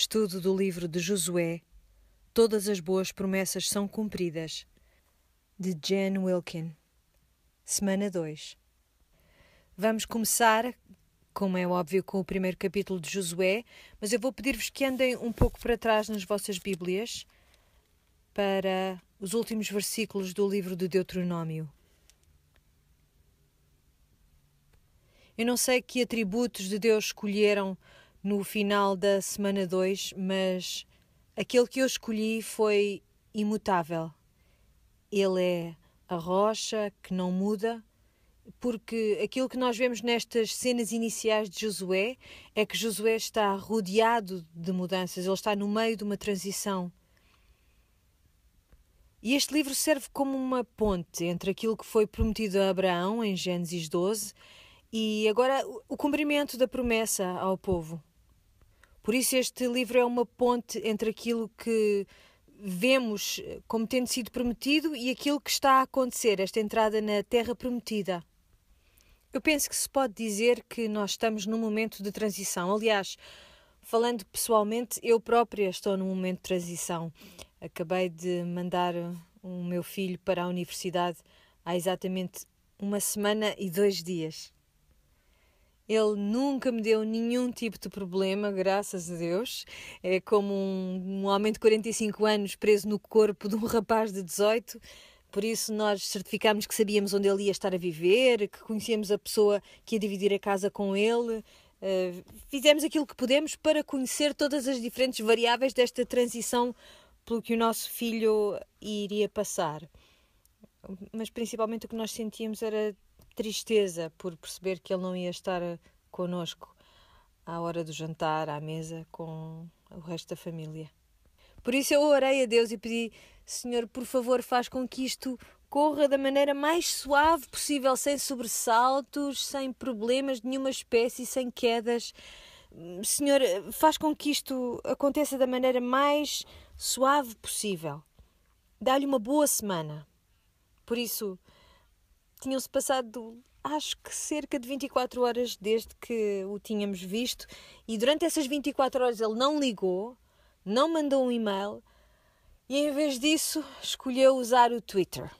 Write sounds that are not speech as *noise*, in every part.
Estudo do livro de Josué. Todas as boas promessas são cumpridas. De Jen Wilkin. Semana 2. Vamos começar, como é óbvio, com o primeiro capítulo de Josué, mas eu vou pedir-vos que andem um pouco para trás nas vossas Bíblias para os últimos versículos do livro de Deuteronômio. Eu não sei que atributos de Deus escolheram no final da semana 2, mas aquele que eu escolhi foi imutável. Ele é a rocha que não muda, porque aquilo que nós vemos nestas cenas iniciais de Josué é que Josué está rodeado de mudanças, ele está no meio de uma transição. E este livro serve como uma ponte entre aquilo que foi prometido a Abraão em Gênesis 12 e agora o cumprimento da promessa ao povo. Por isso, este livro é uma ponte entre aquilo que vemos como tendo sido prometido e aquilo que está a acontecer, esta entrada na Terra Prometida. Eu penso que se pode dizer que nós estamos num momento de transição. Aliás, falando pessoalmente, eu própria estou num momento de transição. Acabei de mandar o meu filho para a universidade há exatamente uma semana e dois dias. Ele nunca me deu nenhum tipo de problema, graças a Deus. É como um, um homem de 45 anos preso no corpo de um rapaz de 18. Por isso, nós certificámos que sabíamos onde ele ia estar a viver, que conhecíamos a pessoa que ia dividir a casa com ele. Uh, fizemos aquilo que pudemos para conhecer todas as diferentes variáveis desta transição pelo que o nosso filho iria passar. Mas principalmente o que nós sentíamos era tristeza por perceber que ele não ia estar connosco à hora do jantar, à mesa, com o resto da família. Por isso eu orei a Deus e pedi, Senhor, por favor, faz com que isto corra da maneira mais suave possível, sem sobressaltos, sem problemas de nenhuma espécie, sem quedas. Senhor, faz com que isto aconteça da maneira mais suave possível. Dá-lhe uma boa semana. Por isso, tinham-se passado, acho que cerca de 24 horas desde que o tínhamos visto, e durante essas 24 horas ele não ligou, não mandou um e-mail e, em vez disso, escolheu usar o Twitter.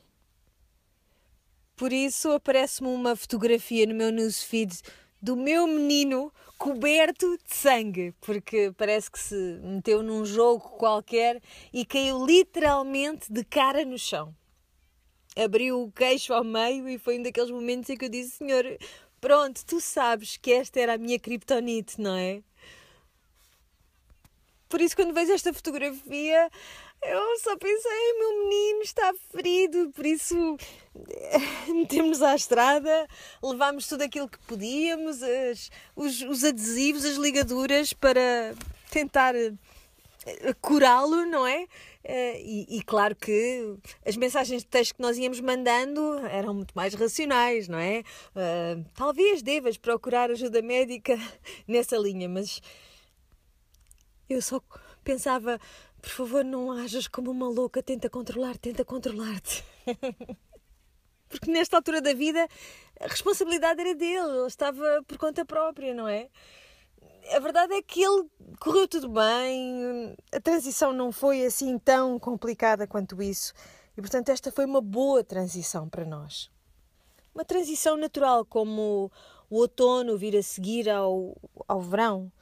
Por isso, aparece-me uma fotografia no meu newsfeed do meu menino coberto de sangue, porque parece que se meteu num jogo qualquer e caiu literalmente de cara no chão abriu o queixo ao meio e foi um daqueles momentos em que eu disse: Senhor, pronto, tu sabes que esta era a minha criptonite, não é? Por isso, quando vejo esta fotografia, eu só pensei: meu menino está ferido, por isso *laughs* metemos à estrada, levámos tudo aquilo que podíamos, as, os, os adesivos, as ligaduras para tentar eh, curá-lo, não é? Uh, e, e, claro que as mensagens de texto que nós íamos mandando eram muito mais racionais, não é? Uh, talvez devas procurar ajuda médica *laughs* nessa linha, mas eu só pensava, por favor, não hajas como uma louca, tenta controlar, tenta controlar-te. *laughs* Porque nesta altura da vida a responsabilidade era dele, ele estava por conta própria, não é? A verdade é que ele correu tudo bem, a transição não foi assim tão complicada quanto isso. E portanto, esta foi uma boa transição para nós. Uma transição natural, como o outono vir a seguir ao, ao verão.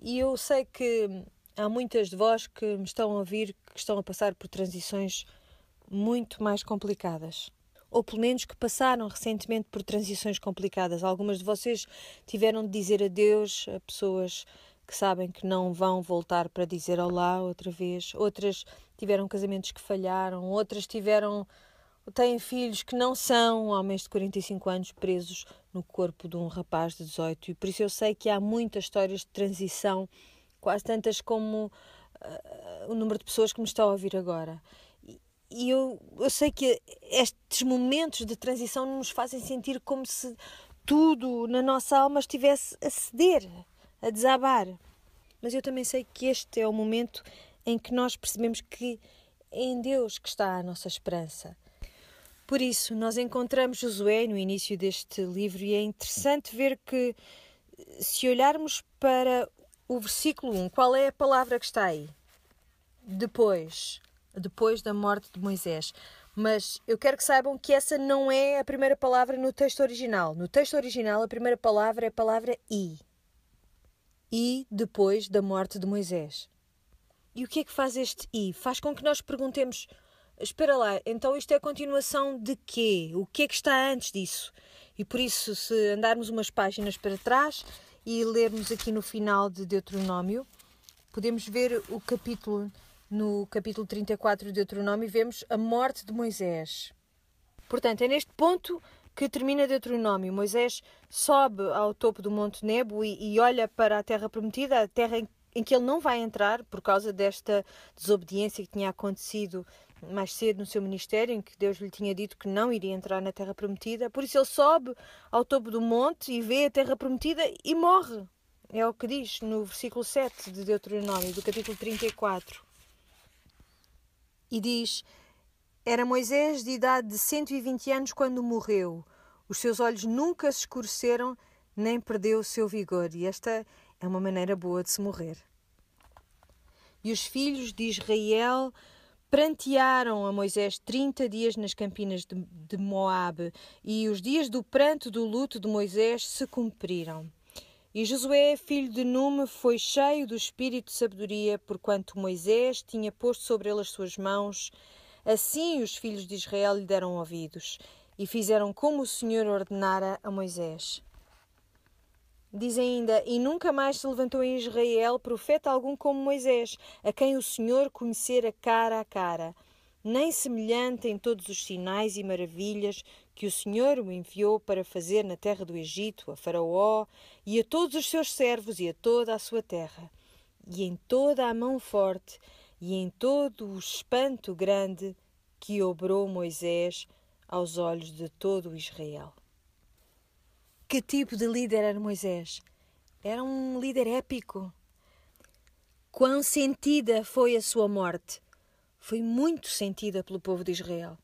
E eu sei que há muitas de vós que me estão a ouvir que estão a passar por transições muito mais complicadas ou pelo menos que passaram recentemente por transições complicadas. Algumas de vocês tiveram de dizer adeus a pessoas que sabem que não vão voltar para dizer olá outra vez. Outras tiveram casamentos que falharam, outras tiveram têm filhos que não são homens de 45 anos presos no corpo de um rapaz de 18 e por isso eu sei que há muitas histórias de transição, quase tantas como uh, o número de pessoas que me está a ouvir agora e eu, eu sei que estes momentos de transição nos fazem sentir como se tudo na nossa alma estivesse a ceder, a desabar. Mas eu também sei que este é o momento em que nós percebemos que é em Deus que está a nossa esperança. Por isso, nós encontramos Josué no início deste livro e é interessante ver que, se olharmos para o versículo 1, qual é a palavra que está aí? Depois, depois da morte de Moisés. Mas eu quero que saibam que essa não é a primeira palavra no texto original. No texto original, a primeira palavra é a palavra i. I depois da morte de Moisés. E o que é que faz este i? Faz com que nós perguntemos: espera lá, então isto é a continuação de quê? O que é que está antes disso? E por isso, se andarmos umas páginas para trás e lermos aqui no final de Deuteronômio, podemos ver o capítulo no capítulo 34 de Deuteronômio, vemos a morte de Moisés. Portanto, é neste ponto que termina Deuteronômio. Moisés sobe ao topo do Monte Nebo e, e olha para a terra prometida, a terra em, em, que ele não vai entrar por causa desta desobediência que tinha acontecido mais cedo no seu ministério, em que Deus lhe tinha dito que não iria entrar na terra prometida. Por isso ele sobe ao topo do monte e vê a terra prometida e morre. É o que diz no versículo 7 de Deuteronômio, do capítulo 34 e diz: Era Moisés de idade de 120 anos quando morreu. Os seus olhos nunca se escureceram, nem perdeu o seu vigor. E esta é uma maneira boa de se morrer. E os filhos de Israel prantearam a Moisés 30 dias nas campinas de, de Moabe, e os dias do pranto do luto de Moisés se cumpriram. E Josué, filho de Nume, foi cheio do espírito de sabedoria, porquanto Moisés tinha posto sobre ele as suas mãos. Assim os filhos de Israel lhe deram ouvidos e fizeram como o Senhor ordenara a Moisés. Diz ainda: E nunca mais se levantou em Israel profeta algum como Moisés, a quem o Senhor conhecera cara a cara, nem semelhante em todos os sinais e maravilhas que o Senhor o enviou para fazer na terra do Egito, a Faraó e a todos os seus servos e a toda a sua terra, e em toda a mão forte e em todo o espanto grande que obrou Moisés aos olhos de todo Israel. Que tipo de líder era Moisés? Era um líder épico. Quão sentida foi a sua morte? Foi muito sentida pelo povo de Israel.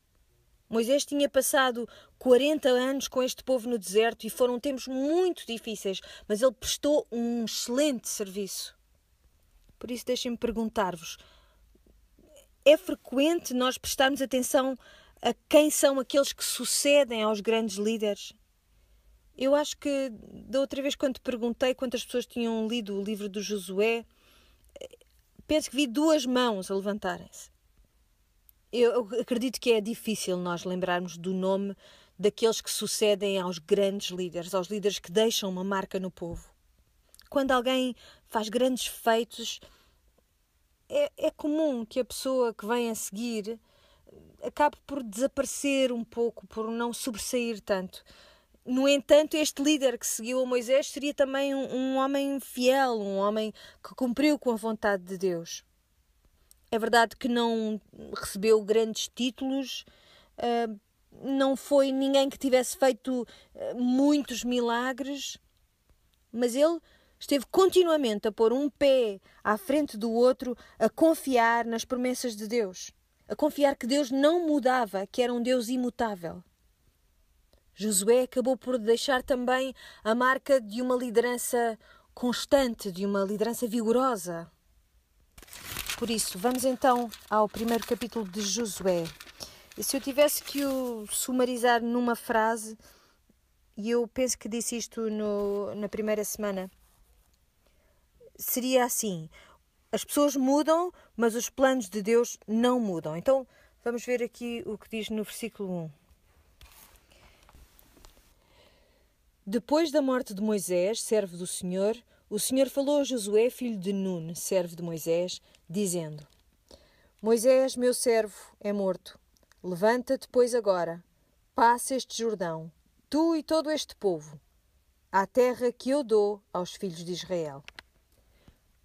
Moisés tinha passado 40 anos com este povo no deserto e foram tempos muito difíceis, mas ele prestou um excelente serviço. Por isso, deixem-me perguntar-vos: é frequente nós prestarmos atenção a quem são aqueles que sucedem aos grandes líderes? Eu acho que da outra vez, quando perguntei quantas pessoas tinham lido o livro do Josué, penso que vi duas mãos a levantarem-se eu acredito que é difícil nós lembrarmos do nome daqueles que sucedem aos grandes líderes, aos líderes que deixam uma marca no povo. Quando alguém faz grandes feitos, é, é comum que a pessoa que vem a seguir acabe por desaparecer um pouco, por não sobressair tanto. No entanto, este líder que seguiu a Moisés seria também um, um homem fiel, um homem que cumpriu com a vontade de Deus. É verdade que não recebeu grandes títulos, uh, não foi ninguém que tivesse feito uh, muitos milagres, mas ele esteve continuamente a pôr um pé à frente do outro, a confiar nas promessas de Deus, a confiar que Deus não mudava, que era um Deus imutável. Josué acabou por deixar também a marca de uma liderança constante, de uma liderança vigorosa. Por isso, vamos então ao primeiro capítulo de Josué. E se eu tivesse que o sumarizar numa frase, e eu penso que disse isto no, na primeira semana, seria assim: as pessoas mudam, mas os planos de Deus não mudam. Então, vamos ver aqui o que diz no versículo 1. Depois da morte de Moisés, servo do Senhor, o Senhor falou a Josué, filho de Nun, servo de Moisés, dizendo: Moisés, meu servo, é morto. Levanta-te, pois, agora, passa este Jordão, tu e todo este povo, à terra que eu dou aos filhos de Israel.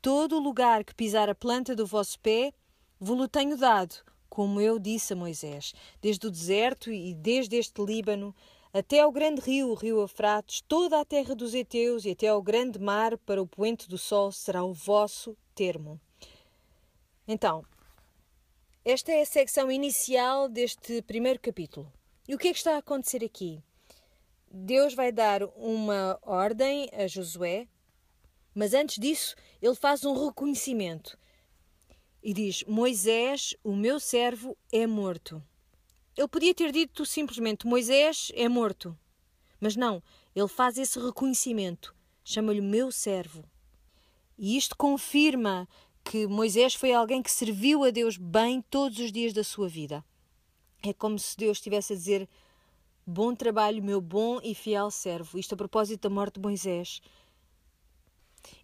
Todo o lugar que pisar a planta do vosso pé, vos-lo tenho dado, como eu disse a Moisés, desde o deserto e desde este Líbano, até ao grande rio, o rio Eufrates, toda a terra dos heteus e até ao grande mar para o poente do sol será o vosso termo. Então, esta é a secção inicial deste primeiro capítulo. E o que é que está a acontecer aqui? Deus vai dar uma ordem a Josué Mas antes disso, ele faz um reconhecimento e diz: Moisés, o meu servo, é morto. Ele podia ter dito simplesmente: Moisés é morto. Mas não, ele faz esse reconhecimento, chama-lhe meu servo. E isto confirma que Moisés foi alguém que serviu a Deus bem todos os dias da sua vida. É como se Deus estivesse a dizer: Bom trabalho, meu bom e fiel servo. Isto a propósito da morte de Moisés.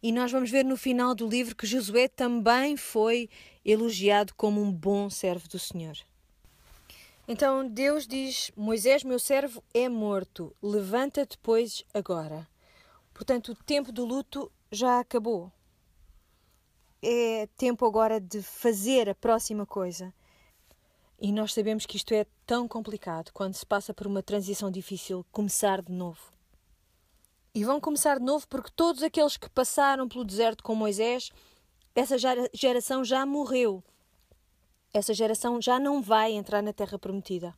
E nós vamos ver no final do livro que Josué também foi elogiado como um bom servo do Senhor. Então Deus diz: Moisés, meu servo, é morto, levanta-te, pois, agora. Portanto, o tempo do luto já acabou. É tempo agora de fazer a próxima coisa. E nós sabemos que isto é tão complicado quando se passa por uma transição difícil, começar de novo. E vão começar de novo porque todos aqueles que passaram pelo deserto com Moisés, essa geração já morreu. Essa geração já não vai entrar na Terra Prometida.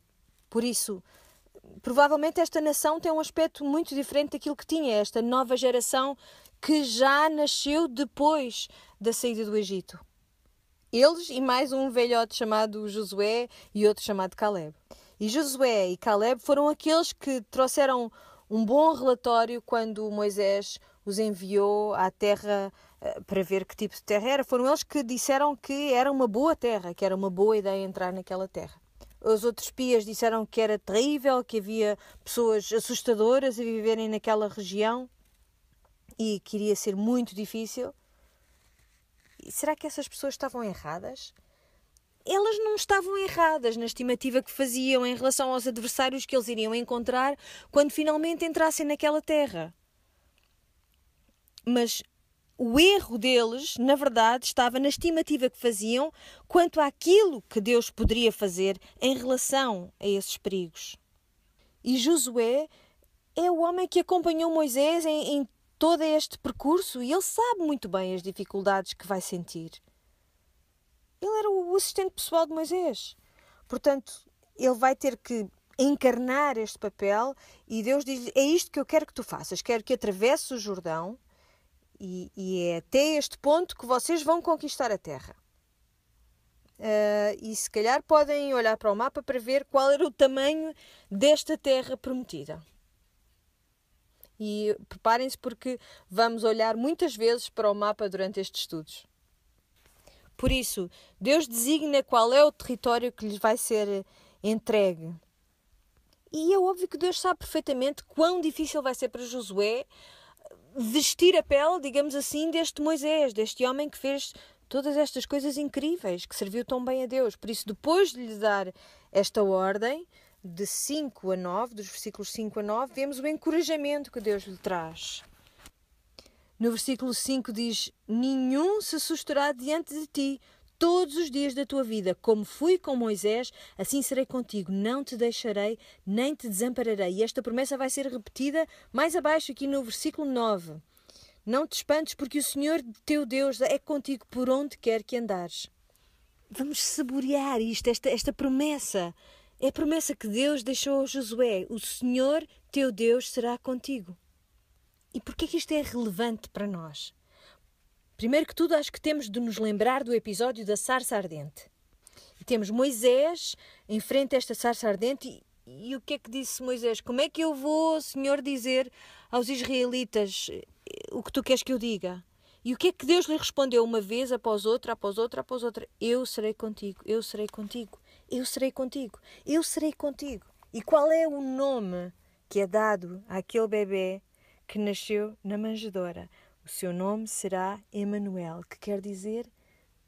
Por isso, provavelmente esta nação tem um aspecto muito diferente daquilo que tinha, esta nova geração que já nasceu depois da saída do Egito. Eles e mais um velhote chamado Josué e outro chamado Caleb. E Josué e Caleb foram aqueles que trouxeram um bom relatório quando Moisés os enviou à terra uh, para ver que tipo de terra era. Foram eles que disseram que era uma boa terra, que era uma boa ideia entrar naquela terra. Os outros pias disseram que era terrível, que havia pessoas assustadoras a viverem naquela região e que iria ser muito difícil. Será que essas pessoas estavam erradas? elas não estavam erradas na estimativa que faziam em relação aos adversários que eles iriam encontrar quando finalmente entrassem naquela terra. Mas o erro deles, na verdade, estava na estimativa que faziam quanto àquilo que Deus poderia fazer em relação a esses perigos. E Josué é o homem que acompanhou Moisés em, em todo este percurso e ele sabe muito bem as dificuldades que vai sentir. Ele era o assistente pessoal de Moisés. Portanto, ele vai ter que encarnar este papel e Deus diz: É isto que eu quero que tu faças. Quero que atravesses o Jordão e, e é até este ponto que vocês vão conquistar a terra. Uh, e se calhar podem olhar para o mapa para ver qual era o tamanho desta terra prometida. E preparem-se porque vamos olhar muitas vezes para o mapa durante estes estudos. Por isso, Deus designa qual é o território que lhes vai ser entregue. E é óbvio que Deus sabe perfeitamente quão difícil vai ser para Josué vestir a pele, digamos assim, deste Moisés, deste homem que fez todas estas coisas incríveis, que serviu tão bem a Deus. Por isso, depois de lhe dar esta ordem, de 5 a 9, dos versículos 5 a 9, vemos o encorajamento que Deus lhe traz. No versículo 5 diz: Nenhum se assustará diante de ti todos os dias da tua vida. Como fui com Moisés, assim serei contigo. Não te deixarei, nem te desampararei. E esta promessa vai ser repetida mais abaixo, aqui no versículo 9. Não te espantes, porque o Senhor teu Deus é contigo por onde quer que andares. Vamos saborear isto, esta, esta promessa. É a promessa que Deus deixou a Josué: O Senhor teu Deus será contigo. E porquê que isto é relevante para nós? Primeiro que tudo, acho que temos de nos lembrar do episódio da sarça ardente. E temos Moisés em frente a esta sarça ardente e, e o que é que disse Moisés? Como é que eu vou, Senhor, dizer aos israelitas eh, o que tu queres que eu diga? E o que é que Deus lhe respondeu uma vez após outra, após outra, após outra? Eu serei contigo, eu serei contigo, eu serei contigo, eu serei contigo. E qual é o nome que é dado àquele bebê que nasceu na manjedoura. O seu nome será Emanuel, que quer dizer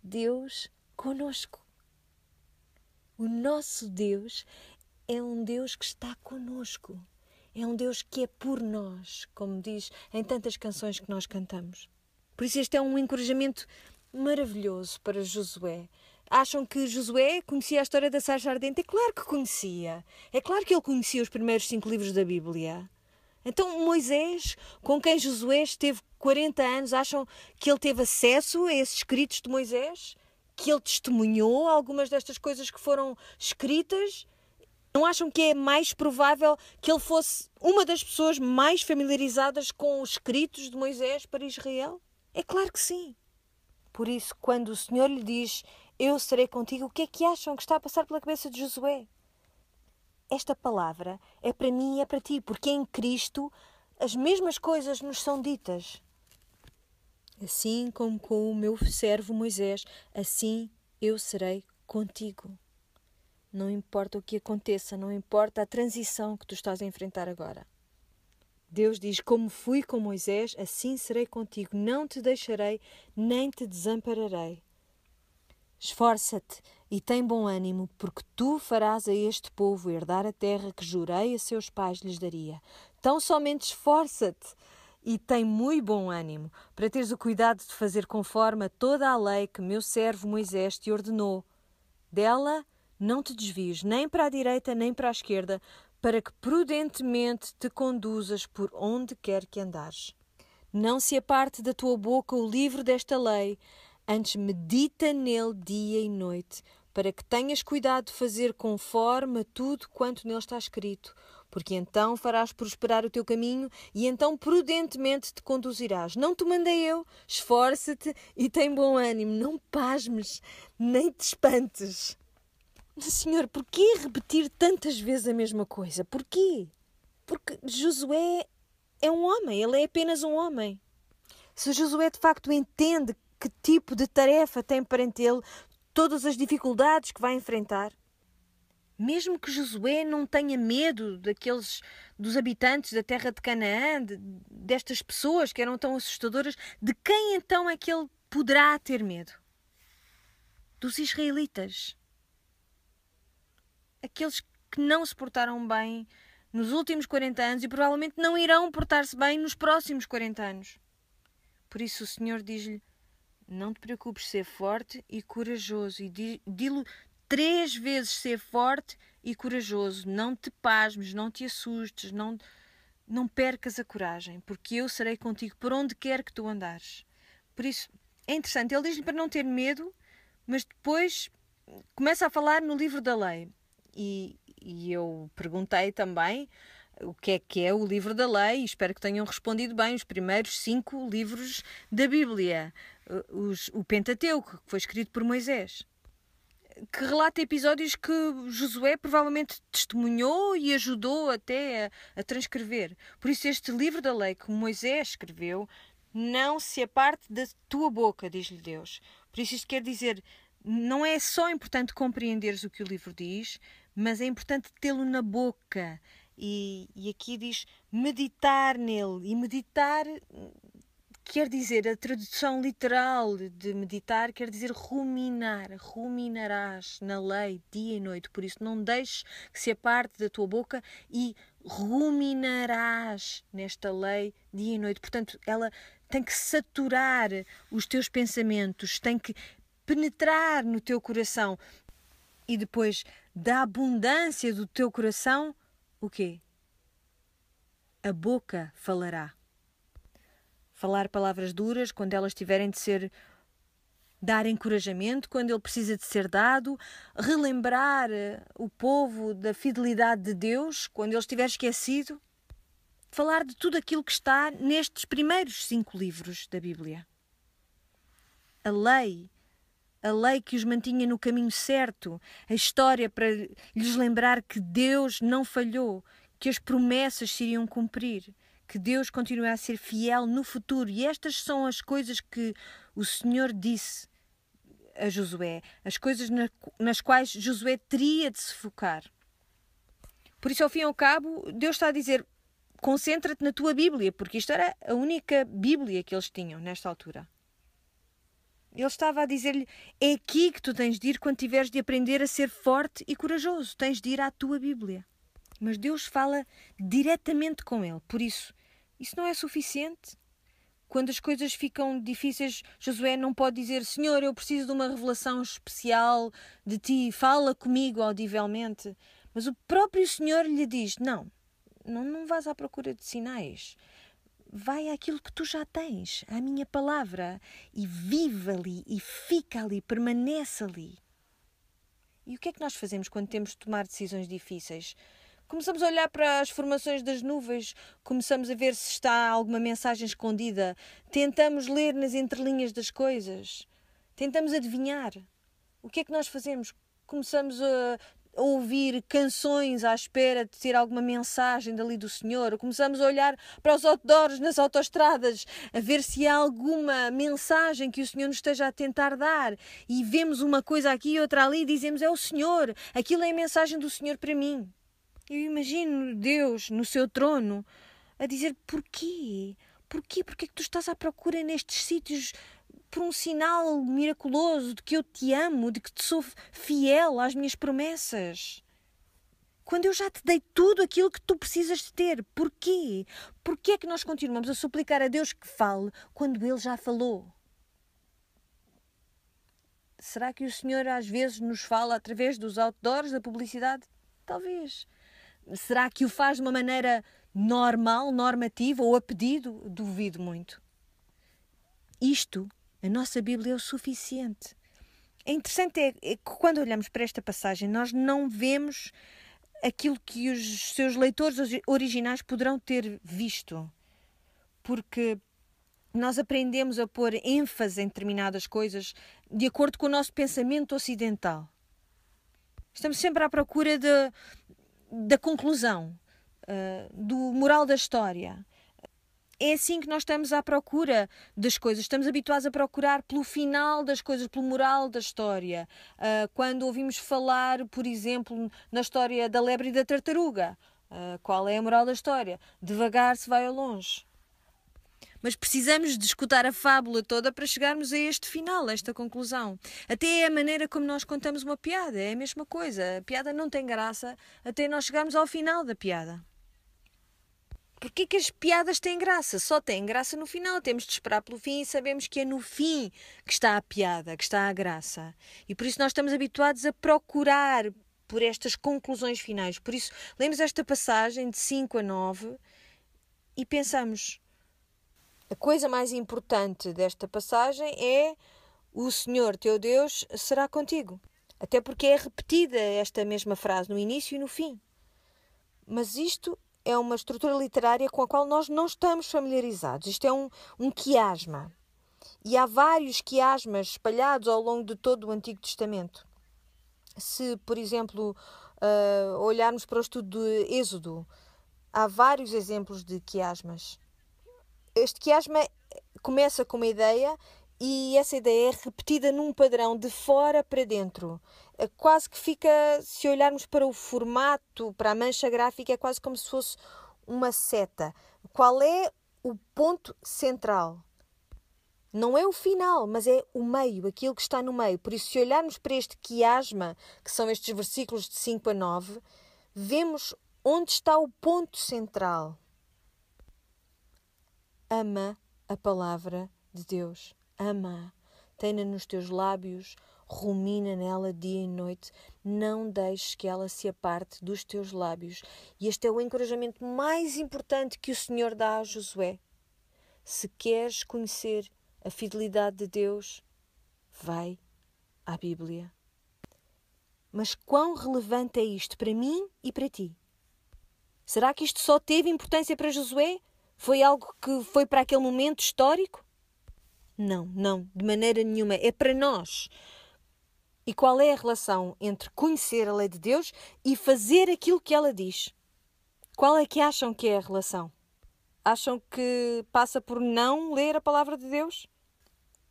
Deus conosco. O nosso Deus é um Deus que está conosco. É um Deus que é por nós, como diz em tantas canções que nós cantamos. Por isso, este é um encorajamento maravilhoso para Josué. Acham que Josué conhecia a história da sarja ardente? É claro que conhecia. É claro que ele conhecia os primeiros cinco livros da Bíblia. Então Moisés, com quem Josué esteve 40 anos, acham que ele teve acesso a esses escritos de Moisés? Que ele testemunhou algumas destas coisas que foram escritas? Não acham que é mais provável que ele fosse uma das pessoas mais familiarizadas com os escritos de Moisés para Israel? É claro que sim. Por isso, quando o Senhor lhe diz: Eu serei contigo, o que é que acham que está a passar pela cabeça de Josué? Esta palavra é para mim e é para ti, porque em Cristo as mesmas coisas nos são ditas. Assim como com o meu servo Moisés, assim eu serei contigo. Não importa o que aconteça, não importa a transição que tu estás a enfrentar agora. Deus diz: Como fui com Moisés, assim serei contigo. Não te deixarei, nem te desampararei. Esforça-te e tem bom ânimo, porque tu farás a este povo herdar a terra que jurei a seus pais lhes daria. Tão somente esforça-te e tem muito bom ânimo, para teres o cuidado de fazer conforme a toda a lei que meu servo Moisés te ordenou. Dela não te desvies nem para a direita nem para a esquerda, para que prudentemente te conduzas por onde quer que andares. Não se aparte da tua boca o livro desta lei, antes medita nele dia e noite, para que tenhas cuidado de fazer conforme a tudo quanto nele está escrito, porque então farás prosperar o teu caminho e então prudentemente te conduzirás. Não te mandei eu, esforça-te e tem bom ânimo, não pasmes, nem te espantes. Senhor, porquê repetir tantas vezes a mesma coisa? Porquê? Porque Josué é um homem, ele é apenas um homem. Se Josué de facto entende que tipo de tarefa tem perante ele, todas as dificuldades que vai enfrentar, mesmo que Josué não tenha medo daqueles dos habitantes da terra de Canaã, de, destas pessoas que eram tão assustadoras, de quem então é que ele poderá ter medo? Dos israelitas. Aqueles que não se portaram bem nos últimos 40 anos e provavelmente não irão portar-se bem nos próximos 40 anos. Por isso o Senhor diz-lhe: Não te preocupes, ser forte e corajoso, e dilo três vezes ser forte e corajoso. Não te pasmes, não te assustes, não, não percas a coragem, porque eu serei contigo por onde quer que tu andares. Por isso, é interessante. Ele diz-lhe para não ter medo, mas depois começa a falar no livro da lei. E, e eu perguntei também o que é que é o livro da lei espero que tenham respondido bem os primeiros cinco livros da Bíblia. Os, o Pentateuco, que foi escrito por Moisés que relata episódios que Josué provavelmente testemunhou e ajudou até a, a, transcrever. Por isso, este livro da lei que Moisés escreveu não se aparte da tua boca, diz-lhe Deus. Por isso, isto quer dizer, não é só importante compreenderes o que o livro diz, mas é importante tê-lo na boca. E, e aqui diz meditar nele. E meditar quer dizer, a tradução literal de meditar quer dizer ruminar. Ruminarás na lei dia e noite. Por isso, não deixes que se aparte da tua boca e ruminarás nesta lei dia e noite. Portanto, ela tem que saturar os teus pensamentos, tem que penetrar no teu coração. E depois, da abundância do teu coração, o quê? A boca falará falar palavras duras quando elas tiverem de ser dar encorajamento quando ele precisa de ser dado, relembrar eh, o povo da fidelidade de Deus quando ele estiver esquecido, falar de tudo aquilo que está nestes primeiros cinco livros da Bíblia. A lei, a lei que os mantinha no caminho certo, a história para lhes lembrar que Deus não falhou, que as promessas se iriam cumprir, que Deus continue a ser fiel no futuro. E estas são as coisas que o Senhor disse a Josué, as coisas na, nas quais Josué teria de se focar. Por isso, ao fim e ao cabo, Deus está a dizer: concentra-te na tua Bíblia, porque isto era a única Bíblia que eles tinham nesta altura. Ele estava a dizer-lhe: é aqui que tu tens de ir quando tiveres de aprender a ser forte e corajoso. Tens de ir à tua Bíblia. Mas Deus fala diretamente com ele. Por isso, isso não é suficiente? Quando as coisas ficam difíceis, Josué não pode dizer: Senhor, eu preciso de uma revelação especial de ti, fala comigo audivelmente. Mas o próprio Senhor lhe diz: Não, não, não vás à procura de sinais. Vai àquilo que tu já tens, à minha palavra, e vive ali, e fica ali, permanece ali. E o que é que nós fazemos quando temos de tomar decisões difíceis? Começamos a olhar para as formações das nuvens, começamos a ver se está alguma mensagem escondida, tentamos ler nas entrelinhas das coisas, tentamos adivinhar. O que é que nós fazemos? Começamos a ouvir canções à espera de ter alguma mensagem dali do Senhor. Começamos a olhar para os outdoors nas autoestradas, a ver se há alguma mensagem que o Senhor nos esteja a tentar dar. E vemos uma coisa aqui e outra ali e dizemos: É o Senhor, aquilo é a mensagem do Senhor para mim. Eu imagino Deus no seu trono a dizer: Porquê? Porquê? Porquê é que tu estás à procura nestes sítios por um sinal miraculoso de que eu te amo, de que te sou fiel às minhas promessas. Quando eu já te dei tudo aquilo que tu precisas de ter, porquê? Porquê é que nós continuamos a suplicar a Deus que fale quando Ele já falou? Será que o Senhor às vezes nos fala através dos outdoors, da publicidade? Talvez. Será que o faz de uma maneira normal, normativa ou a pedido? Duvido muito. Isto a nossa Bíblia é o suficiente. É interessante é, é que quando olhamos para esta passagem, nós não vemos aquilo que os seus leitores originais poderão ter visto. Porque nós aprendemos a pôr ênfase em determinadas coisas de acordo com o nosso pensamento ocidental. Estamos sempre à procura de, da conclusão, uh, do moral da história é assim que nós estamos à procura das coisas. Estamos habituados a procurar pelo final das coisas, pelo moral da história. Uh, quando ouvimos falar, por exemplo, na história da lebre e da tartaruga, uh, qual é a moral da história? Devagar se vai ao longe. Mas precisamos de escutar a fábula toda para chegarmos a este final, a esta conclusão. Até é a maneira como nós contamos uma piada, é a mesma coisa. A piada não tem graça até nós chegarmos ao final da piada. Porquê que as piadas têm graça? Só têm graça no final. Temos de esperar pelo fim e sabemos que é no fim que está a piada, que está a graça. E por isso nós estamos habituados a procurar por estas conclusões finais. Por isso, lemos esta passagem de 5 a 9 e pensamos: a coisa mais importante desta passagem é o Senhor teu Deus será contigo. Até porque é repetida esta mesma frase no início e no fim. Mas isto é uma estrutura literária com a qual nós não estamos familiarizados. Isto é um, um quiasma. E há vários quiasmas espalhados ao longo de todo o Antigo Testamento. Se, por exemplo, uh, olharmos para o estudo de Êxodo, há vários exemplos de quiasmas. Este quiasma começa com uma ideia e essa ideia é repetida num padrão de fora para dentro. É quase que fica, se olharmos para o formato, para a mancha gráfica, é quase como se fosse uma seta. Qual é o ponto central? Não é o final, mas é o meio, aquilo que está no meio. Por isso, se olharmos para este quiasma, que são estes versículos de 5 a 9, vemos onde está o ponto central. Ama a palavra de Deus ama, tem-na nos teus lábios, rumina nela dia e noite, não deixes que ela se aparte dos teus lábios. E este é o encorajamento mais importante que o Senhor dá a Josué. Se queres conhecer a fidelidade de Deus, vai à Bíblia. Mas quão relevante é isto para mim e para ti? Será que isto só teve importância para Josué? Foi algo que foi para aquele momento histórico? Não, não, de maneira nenhuma. É para nós. E qual é a relação entre conhecer a lei de Deus e fazer aquilo que ela diz? Qual é que acham que é a relação? Acham que passa por não ler a palavra de Deus?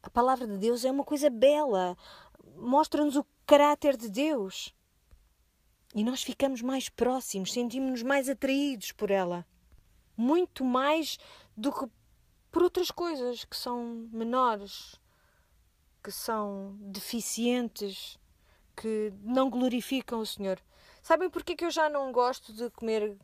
A palavra de Deus é uma coisa bela, mostra-nos o caráter de Deus. E nós ficamos mais próximos, sentimos-nos mais atraídos por ela. Muito mais do que por outras coisas que são menores, que são deficientes, que não glorificam o Senhor. Sabem porque que eu já não gosto de comer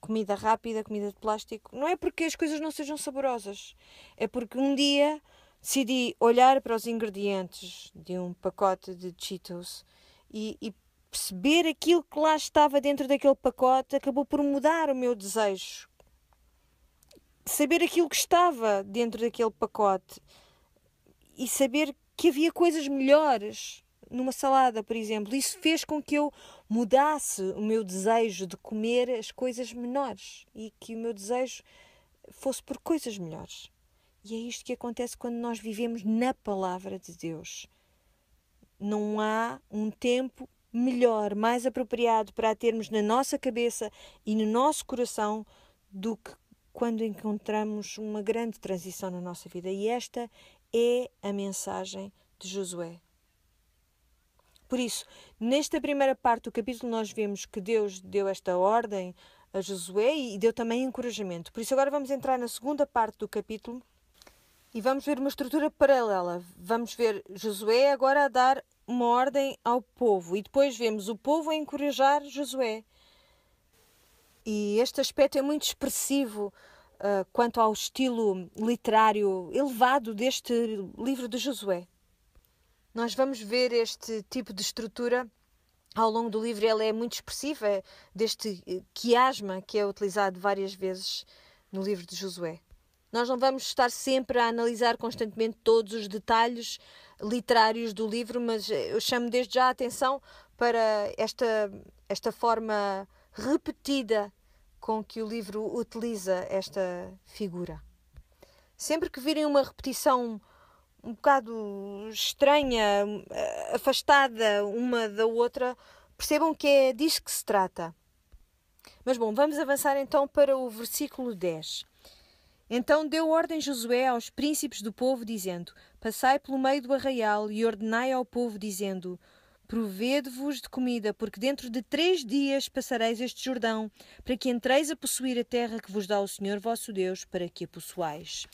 comida rápida, comida de plástico? Não é porque as coisas não sejam saborosas, é porque um dia decidi olhar para os ingredientes de um pacote de Cheetos e, e perceber aquilo que lá estava dentro daquele pacote acabou por mudar o meu desejo saber aquilo que estava dentro daquele pacote e saber que havia coisas melhores numa salada, por exemplo. Isso fez com que eu mudasse o meu desejo de comer as coisas menores e que o meu desejo fosse por coisas melhores. E é isto que acontece quando nós vivemos na palavra de Deus. Não há um tempo melhor, mais apropriado para a termos na nossa cabeça e no nosso coração do que quando encontramos uma grande transição na nossa vida. E esta é a mensagem de Josué. Por isso, nesta primeira parte do capítulo, nós vemos que Deus deu esta ordem a Josué e deu também encorajamento. Por isso, agora vamos entrar na segunda parte do capítulo e vamos ver uma estrutura paralela. Vamos ver Josué agora a dar uma ordem ao povo e depois vemos o povo a encorajar Josué. E este aspecto é muito expressivo uh, quanto ao estilo literário elevado deste livro de Josué. Nós vamos ver este tipo de estrutura ao longo do livro. Ela é muito expressiva, é deste quiasma que é utilizado várias vezes no livro de Josué. Nós não vamos estar sempre a analisar constantemente todos os detalhes literários do livro, mas eu chamo desde já a atenção para esta, esta forma repetida com que o livro utiliza esta figura. Sempre que virem uma repetição um bocado estranha, afastada uma da outra, percebam que é disso que se trata. Mas bom, vamos avançar então para o versículo 10. Então deu ordem Josué aos príncipes do povo, dizendo: Passai pelo meio do arraial e ordenai ao povo, dizendo: Provede-vos de comida, porque dentro de três dias passareis este Jordão, para que entreis a possuir a terra que vos dá o Senhor vosso Deus, para que a possuais.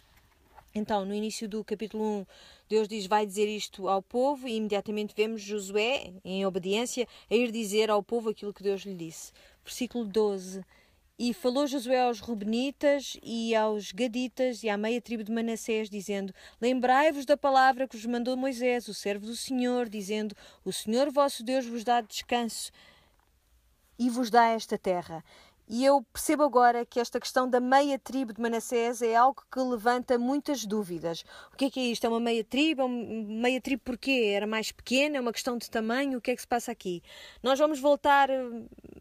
Então, no início do capítulo 1, Deus diz: Vai dizer isto ao povo, e imediatamente vemos Josué, em obediência, a ir dizer ao povo aquilo que Deus lhe disse. Versículo 12. E falou Josué aos Rubenitas e aos Gaditas e à meia tribo de Manassés, dizendo: Lembrai-vos da palavra que vos mandou Moisés, o servo do Senhor, dizendo: O Senhor vosso Deus vos dá descanso e vos dá esta terra. E eu percebo agora que esta questão da meia tribo de Manassés é algo que levanta muitas dúvidas. O que é que é isto? É uma meia tribo? É meia tribo porquê? Era mais pequena? É uma questão de tamanho? O que é que se passa aqui? Nós vamos voltar eh,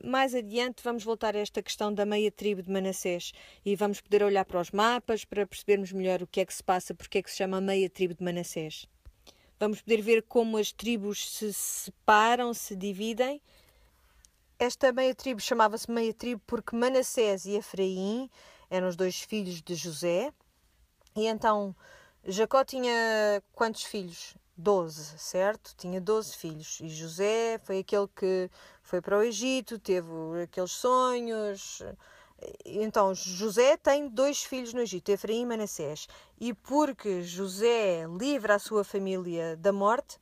mais adiante, vamos voltar a esta questão da meia tribo de Manassés e vamos poder olhar para os mapas para percebermos melhor o que é que se passa, porque é que se chama meia tribo de Manassés. Vamos poder ver como as tribos se separam, se dividem esta meia tribo chamava-se meia tribo porque Manassés e Efraim eram os dois filhos de José. E então Jacó tinha quantos filhos? Doze, certo? Tinha doze filhos. E José foi aquele que foi para o Egito, teve aqueles sonhos. Então, José tem dois filhos no Egito, Efraim e Manassés. E porque José livra a sua família da morte,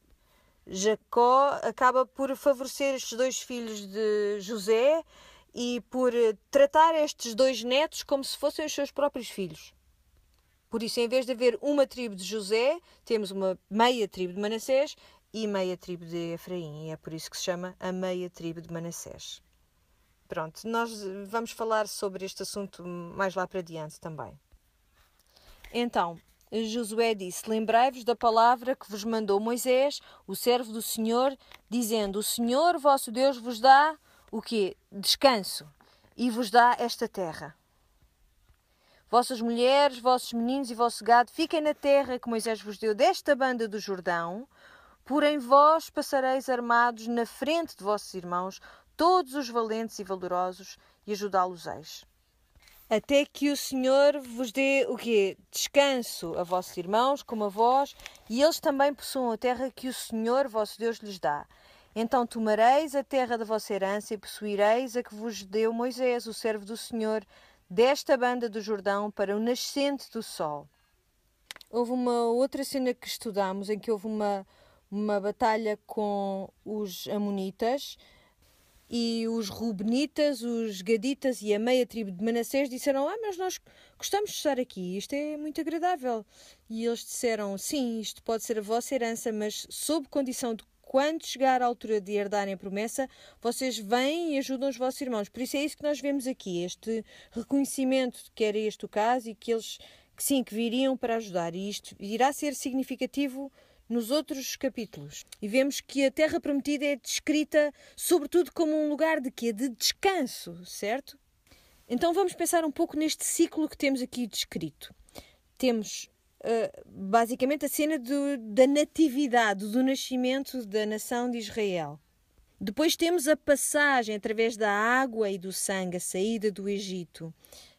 Jacó acaba por favorecer estes dois filhos de José e por tratar estes dois netos como se fossem os seus próprios filhos. Por isso, em vez de haver uma tribo de José, temos uma meia tribo de Manassés e meia tribo de Efraim. E é por isso que se chama a meia tribo de Manassés. Pronto, nós vamos falar sobre este assunto mais lá para diante também. Então, Josué disse: Lembrai-vos da palavra que vos mandou Moisés, o servo do Senhor, dizendo: O Senhor vosso Deus vos dá o quê? Descanso e vos dá esta terra. Vossas mulheres, vossos meninos e vosso gado fiquem na terra que Moisés vos deu desta banda do Jordão, porém vós passareis armados na frente de vossos irmãos, todos os valentes e valorosos, e ajudá-los-eis até que o Senhor vos dê o quê? Descanso a vossos irmãos, como a vós, e eles também possuam a terra que o Senhor, vosso Deus, lhes dá. Então tomareis a terra da vossa herança e possuireis a que vos deu Moisés, o servo do Senhor, desta banda do Jordão para o nascente do sol. Houve uma outra cena que estudámos em que houve uma, uma batalha com os Amonitas e os Rubenitas, os Gaditas e a meia tribo de Manassés disseram: Ah, mas nós gostamos de estar aqui, isto é muito agradável. E eles disseram: Sim, isto pode ser a vossa herança, mas sob condição de quando chegar a altura de herdarem a promessa, vocês vêm e ajudam os vossos irmãos. Por isso é isso que nós vemos aqui, este reconhecimento de que era este o caso e que eles, que sim, que viriam para ajudar. E isto irá ser significativo nos outros capítulos. E vemos que a Terra Prometida é descrita, sobretudo, como um lugar de quê? De descanso, certo? Então vamos pensar um pouco neste ciclo que temos aqui descrito. Temos uh, basicamente a cena do, da natividade, do nascimento da nação de Israel. Depois temos a passagem através da água e do sangue, a saída do Egito.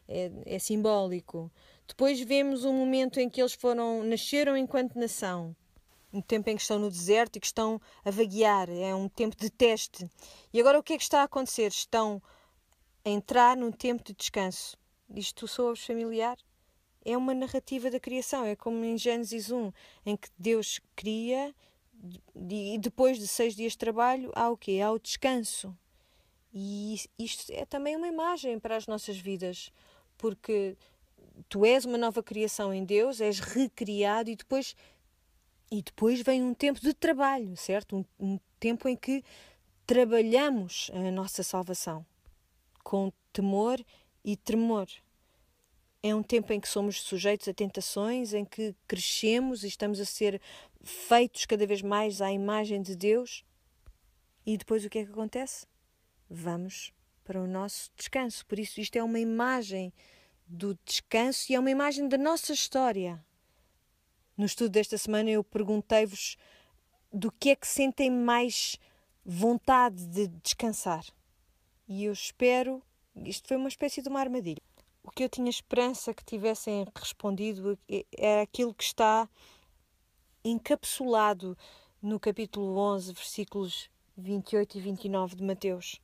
É, é simbólico. Depois vemos um momento em que eles foram nasceram enquanto nação um tempo em que estão no deserto e que estão a vaguear, é um tempo de teste. E agora o que é que está a acontecer? Estão a entrar num tempo de descanso. Isto soa-vos familiar? É uma narrativa da criação, é como em Gênesis 1, em que Deus cria e depois de seis dias de trabalho há o quê? Há o descanso. E isto é também uma imagem para as nossas vidas, porque tu és uma nova criação em Deus, és recriado e depois e depois vem um tempo de trabalho, certo? Um, um tempo em que trabalhamos a nossa salvação com temor e tremor. É um tempo em que somos sujeitos a tentações, em que crescemos e estamos a ser feitos cada vez mais à imagem de Deus. E depois o que é que acontece? Vamos para o nosso descanso. Por isso, isto é uma imagem do descanso e é uma imagem da nossa história. No estudo desta semana eu perguntei-vos do que é que sentem mais vontade de descansar. E eu espero, isto foi uma espécie de uma armadilha. O que eu tinha esperança que tivessem respondido é aquilo que está encapsulado no capítulo 11, versículos 28 e 29 de Mateus.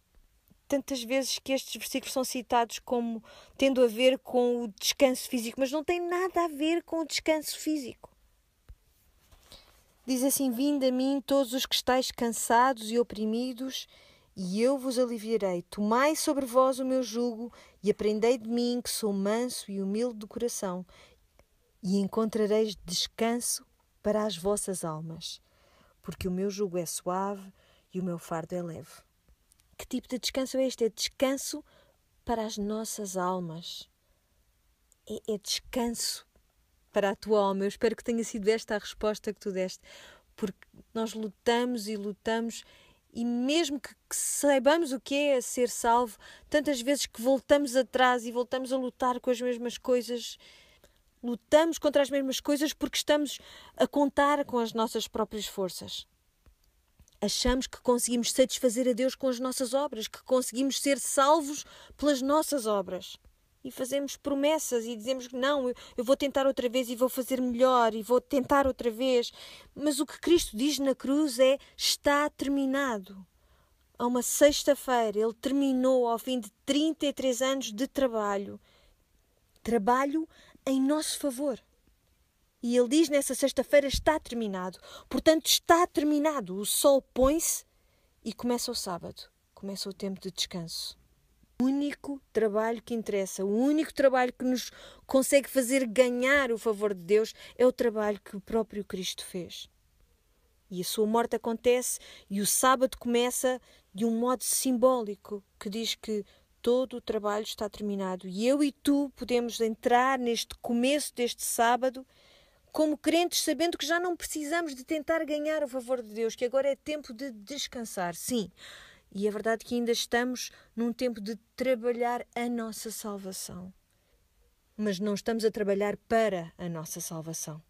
Tantas vezes que estes versículos são citados como tendo a ver com o descanso físico, mas não tem nada a ver com o descanso físico. Diz assim: Vinde a mim todos os que estáis cansados e oprimidos, e eu vos aliviarei. Tomai sobre vós o meu jugo e aprendei de mim, que sou manso e humilde de coração, e encontrareis descanso para as vossas almas, porque o meu jugo é suave e o meu fardo é leve. Que tipo de descanso é este? É descanso para as nossas almas. É, é descanso para a tua alma. Eu espero que tenha sido esta a resposta que tu deste, porque nós lutamos e lutamos e mesmo que, que, saibamos o que é ser salvo, tantas vezes que voltamos atrás e voltamos a lutar com as mesmas coisas, lutamos contra as mesmas coisas porque estamos a contar com as nossas próprias forças. Achamos que conseguimos satisfazer a Deus com as nossas obras, que conseguimos ser salvos pelas nossas obras e fazemos promessas e dizemos que não, eu vou tentar outra vez e vou fazer melhor e vou tentar outra vez. Mas o que Cristo diz na cruz é: está terminado. A uma sexta-feira, ele terminou ao fim de 33 anos de trabalho. Trabalho em nosso favor. E ele diz nessa sexta-feira: está terminado. Portanto, está terminado. O sol põe-se e começa o sábado, começa o tempo de descanso. Único trabalho que interessa, o único trabalho que nos consegue fazer ganhar o favor de Deus é o trabalho que o próprio Cristo fez. E a sua morte acontece e o sábado começa de um modo simbólico que diz que todo o trabalho está terminado e eu e tu podemos entrar neste começo deste sábado como crentes, sabendo que já não precisamos de tentar ganhar o favor de Deus, que agora é tempo de descansar. Sim, e é verdade que ainda estamos num tempo de trabalhar a nossa salvação. Mas não estamos a trabalhar para a nossa salvação.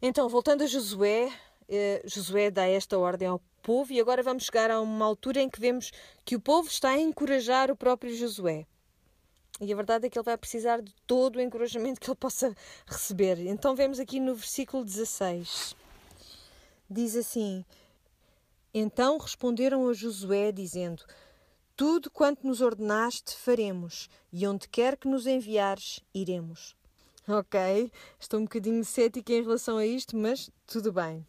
Então, voltando a Josué, eh, Josué dá esta ordem ao povo e agora vamos chegar a uma altura em que vemos que o povo está a encorajar o próprio Josué. E a verdade é que ele vai precisar de todo o encorajamento que ele possa receber. Então vemos aqui no versículo 16. Diz assim: então responderam a Josué, dizendo: Tudo quanto nos ordenaste faremos, e onde quer que nos enviares, iremos. Ok, estou um bocadinho cética em relação a isto, mas tudo bem.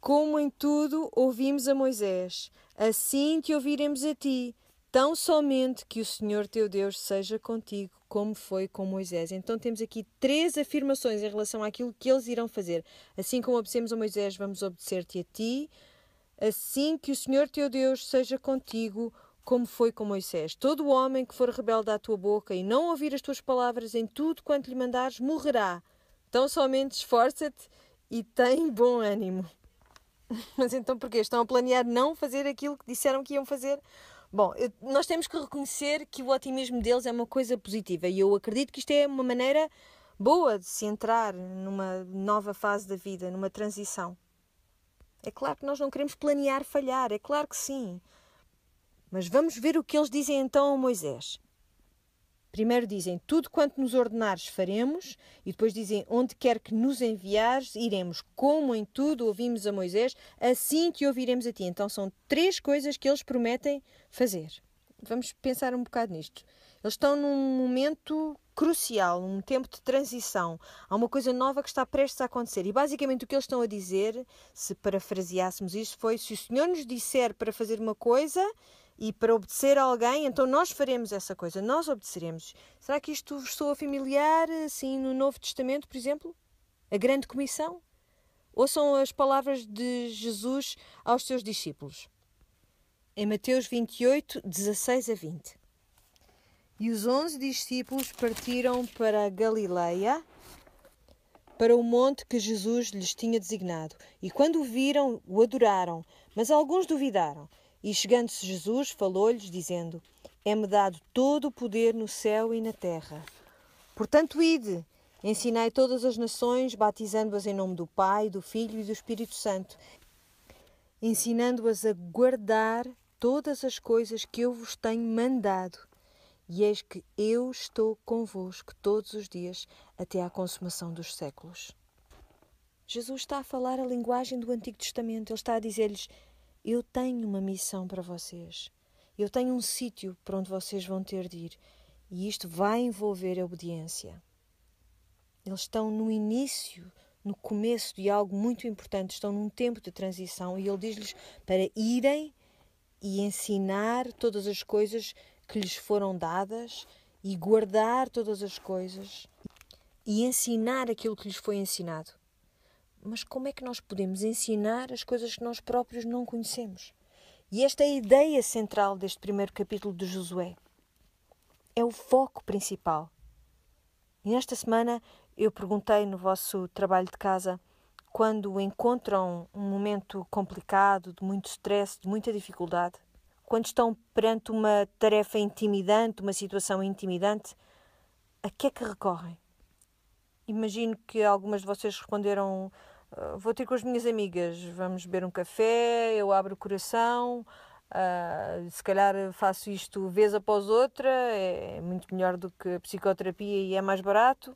Como em tudo ouvimos a Moisés, assim te ouviremos a ti, tão somente que o Senhor teu Deus seja contigo, como foi com Moisés. Então temos aqui três afirmações em relação àquilo que eles irão fazer. Assim como obedecemos a Moisés, vamos obedecer-te a ti assim que o Senhor teu Deus seja contigo, como foi com Moisés. Todo homem que for rebelde à tua boca e não ouvir as tuas palavras em tudo quanto lhe mandares, morrerá. Então somente esforça-te e têm bom ânimo. *laughs* Mas então porquê? Estão a planear não fazer aquilo que disseram que iam fazer? Bom, nós temos que reconhecer que o otimismo deles é uma coisa positiva e eu acredito que isto é uma maneira boa de se entrar numa nova fase da vida, numa transição. É claro que nós não queremos planear falhar, é claro que sim. Mas vamos ver o que eles dizem então a Moisés. Primeiro dizem: Tudo quanto nos ordenares faremos, e depois dizem: Onde quer que nos enviares, iremos. Como em tudo ouvimos a Moisés, assim te ouviremos a ti. Então são três coisas que eles prometem fazer. Vamos pensar um bocado nisto. Eles estão num momento crucial, num tempo de transição. Há uma coisa nova que está prestes a acontecer. E basicamente o que eles estão a dizer, se parafraseássemos isto, foi: se o Senhor nos disser para fazer uma coisa, e para obedecer a alguém, então nós faremos essa coisa, nós obedeceremos. Será que isto vos soa familiar, assim, no Novo Testamento, por exemplo? A grande comissão? Ou são as palavras de Jesus aos seus discípulos? Em Mateus 28, 16 a 20. E os onze discípulos partiram para a Galileia, para o monte que Jesus lhes tinha designado. E quando o viram, o adoraram, mas alguns duvidaram. E chegando-se Jesus, falou-lhes, dizendo: É-me dado todo o poder no céu e na terra. Portanto, ide, ensinai todas as nações, batizando-as em nome do Pai, do Filho e do Espírito Santo, ensinando-as a guardar todas as coisas que eu vos tenho mandado. E eis que eu estou convosco todos os dias até à consumação dos séculos. Jesus está a falar a linguagem do Antigo Testamento. Ele está a dizer-lhes: eu tenho uma missão para vocês. Eu tenho um sítio para onde vocês vão ter de ir. E isto vai envolver a obediência. Eles estão no início, no começo de algo muito importante, estão num tempo de transição e ele diz-lhes para irem e ensinar todas as coisas que lhes foram dadas e guardar todas as coisas e ensinar aquilo que lhes foi ensinado. Mas como é que nós podemos ensinar as coisas que nós próprios não conhecemos? E esta é a ideia central deste primeiro capítulo de Josué. É o foco principal. E nesta semana eu perguntei no vosso trabalho de casa quando encontram um momento complicado, de muito stress, de muita dificuldade, quando estão perante uma tarefa intimidante, uma situação intimidante, a que é que recorrem? Imagino que algumas de vocês responderam Uh, vou ter com as minhas amigas, vamos beber um café, eu abro o coração, uh, se calhar faço isto vez após outra, é muito melhor do que a psicoterapia e é mais barato.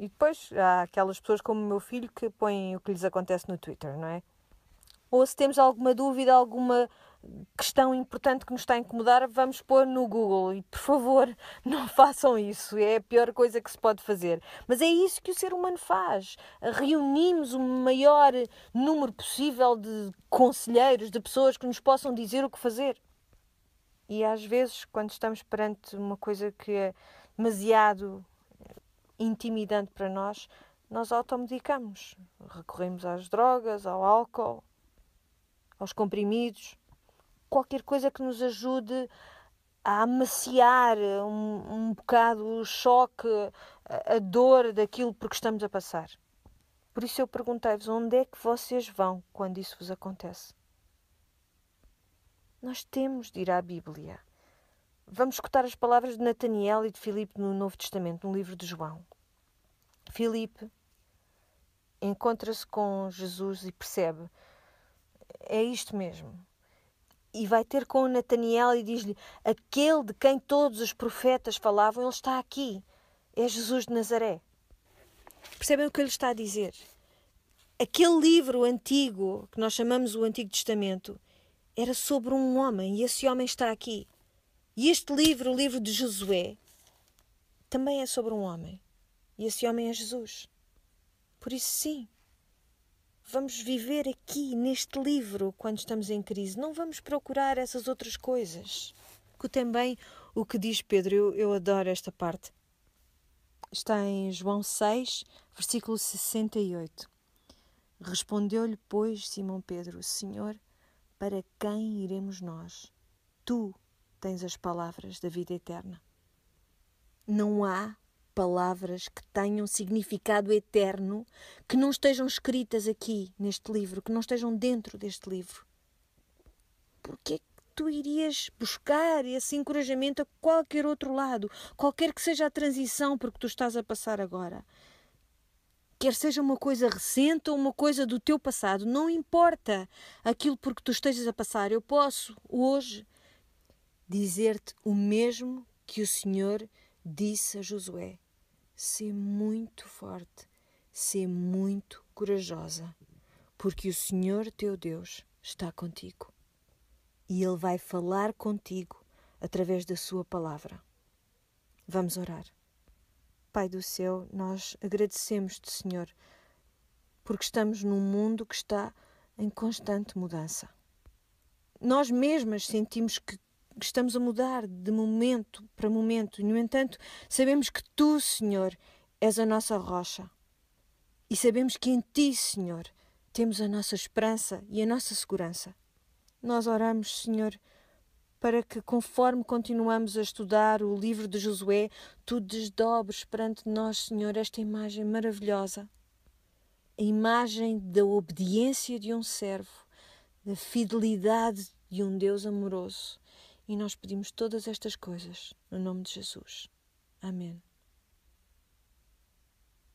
E depois há aquelas pessoas como o meu filho que põem o que lhes acontece no Twitter, não é? Ou se temos alguma dúvida, alguma questão importante que nos está a incomodar, vamos pôr no Google. E, por favor, *laughs* não façam isso. É a pior coisa que se pode fazer. Mas é isso que o ser humano faz. Reunimos o maior número possível de conselheiros, de pessoas que nos possam dizer o que fazer. E às vezes, quando estamos perante uma coisa que é demasiado intimidante para nós, nós automedicamos. Recorremos às drogas, ao álcool, aos comprimidos qualquer coisa que nos ajude a amaciar um, um bocado o choque, a, a dor daquilo por que estamos a passar. Por isso eu perguntei-vos onde é que vocês vão quando isso vos acontece. Nós temos de ir à Bíblia. Vamos escutar as palavras de Nataniel e de Filipe no Novo Testamento, no livro de João. Filipe encontra-se com Jesus e percebe: é isto mesmo e vai ter com Nataniel e diz-lhe: Aquele de quem todos os profetas falavam, ele está aqui. É Jesus de Nazaré. Percebem o que ele está a dizer? Aquele livro antigo, que nós chamamos o Antigo Testamento, era sobre um homem e esse homem está aqui. E este livro, o livro de Josué, também é sobre um homem. E esse homem é Jesus. Por isso, sim, Vamos viver aqui, neste livro, quando estamos em crise. Não vamos procurar essas outras coisas. Também o que diz Pedro, eu, eu adoro esta parte. Está em João 6, versículo 68. Respondeu-lhe, pois, Simão Pedro: Senhor, para quem iremos nós? Tu tens as palavras da vida eterna. Não há palavras que tenham significado eterno, que não estejam escritas aqui neste livro, que não estejam dentro deste livro. Porque é que tu irias buscar esse encorajamento a qualquer outro lado, qualquer que seja a transição por que tu estás a passar agora? Quer seja uma coisa recente ou uma coisa do teu passado, não importa aquilo por que tu estejas a passar. Eu posso hoje dizer-te o mesmo que o Senhor disse a Josué: Sê muito forte, sê muito corajosa, porque o Senhor teu Deus está contigo e Ele vai falar contigo através da Sua palavra. Vamos orar. Pai do céu, nós agradecemos-te, Senhor, porque estamos num mundo que está em constante mudança. Nós mesmas sentimos que estamos a mudar de momento para momento, no entanto, sabemos que tu, Senhor, és a nossa rocha. E sabemos que em ti, Senhor, temos a nossa esperança e a nossa segurança. Nós oramos, Senhor, para que, conforme continuamos a estudar o livro de Josué, tu desdobres perante nós, Senhor, esta imagem maravilhosa. A imagem da obediência de um servo, da fidelidade de um Deus amoroso. E nós pedimos todas estas coisas no nome de Jesus. Amém.